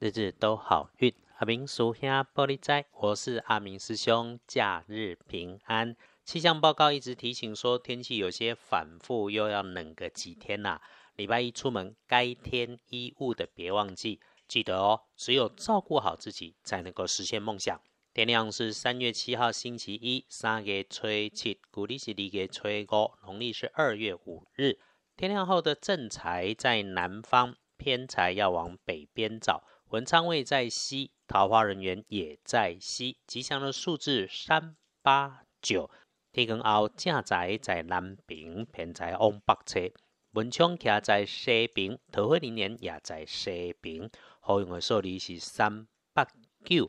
日日都好运。阿明属下玻璃斋，我是阿明师兄，假日平安。气象报告一直提醒说，天气有些反复，又要冷个几天呐。礼拜一出门该添衣物的，别忘记记得哦。只有照顾好自己，才能够实现梦想。天亮是三月七号星期一，三月初七，古历是二月初五，农历是二月五日。天亮后的正财在南方，偏财要往北边找。文昌位在西，桃花人员也在西。吉祥的数字三八九。天光后正宅在南边，偏财往北侧。文昌徛在西边，桃花人员也在西边。好用的数字是三八九。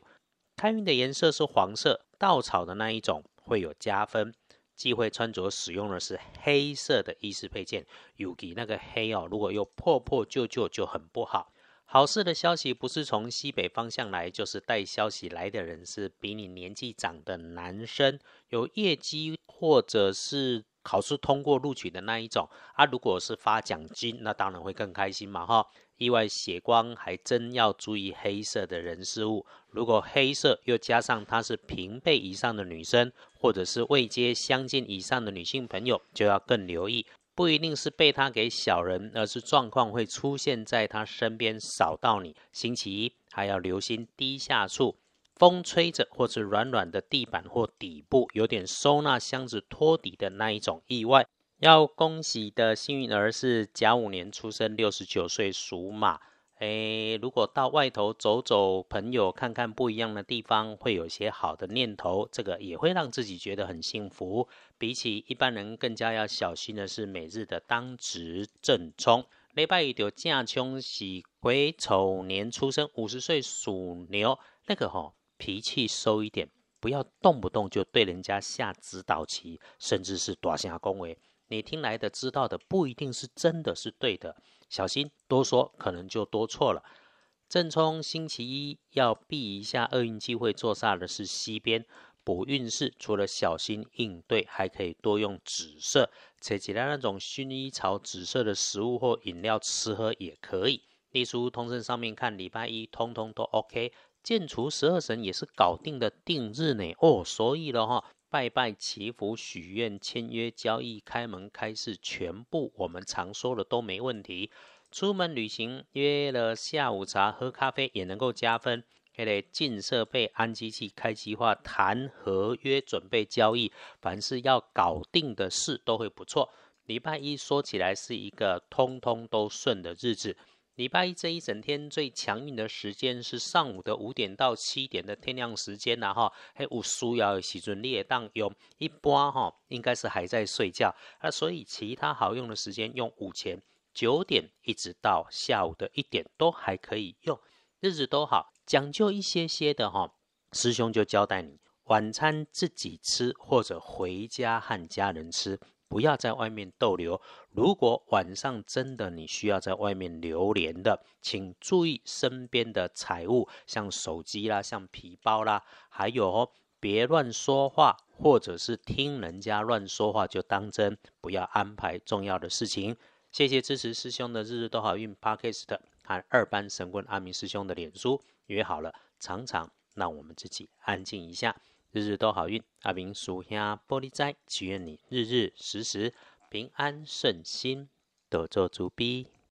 开运的颜色是黄色，稻草的那一种会有加分。忌讳穿着使用的是黑色的衣饰配件，尤其那个黑哦，如果又破破旧旧就很不好。好事的消息不是从西北方向来，就是带消息来的人是比你年纪长的男生，有业绩或者是考试通过录取的那一种啊。如果是发奖金，那当然会更开心嘛哈。意外血光还真要注意黑色的人事物。如果黑色又加上她是平辈以上的女生，或者是未接相近以上的女性朋友，就要更留意。不一定是被他给小人，而是状况会出现在他身边扫到你。星期一还要留心低下处，风吹着或是软软的地板或底部，有点收纳箱子托底的那一种意外。要恭喜的幸运儿是甲午年出生，六十九岁属马。诶，如果到外头走走，朋友看看不一样的地方，会有些好的念头，这个也会让自己觉得很幸福。比起一般人更加要小心的是每日的当值正冲。礼拜一就正冲是癸丑年出生，五十岁属牛，那个哈脾气收一点，不要动不动就对人家下指导棋，甚至是大声恭维。你听来的、知道的不一定是真的是对的，小心多说可能就多错了。正冲星期一要避一下厄运机会坐煞的是西边补运势，除了小心应对，还可以多用紫色，且其他那种薰衣草紫色的食物或饮料吃喝也可以。隶书通胜上面看礼拜一通通都 OK，建除十二神也是搞定的定日呢哦，所以了哈。拜拜、祈福、许愿、签约、交易、开门、开市，全部我们常说的都没问题。出门旅行约了下午茶、喝咖啡也能够加分。还得进设备、安机器、开计划、谈合约、准备交易，凡是要搞定的事都会不错。礼拜一说起来是一个通通都顺的日子。礼拜一这一整天最强运的时间是上午的五点到七点的天亮时间呐哈，还有需要的时阵你也当用，一般哈应该是还在睡觉，那所以其他好用的时间用午前九点一直到下午的一点都还可以用，日子都好，讲究一些些的哈，师兄就交代你晚餐自己吃或者回家和家人吃。不要在外面逗留。如果晚上真的你需要在外面流连的，请注意身边的财物，像手机啦、像皮包啦，还有哦别乱说话，或者是听人家乱说话就当真，不要安排重要的事情。谢谢支持师兄的日日都好运 Podcast 和二班神棍阿明师兄的脸书约好了，常常让我们自己安静一下。日日都好运，阿明属下玻璃斋，祈愿你日日时时平安顺心，多做足逼。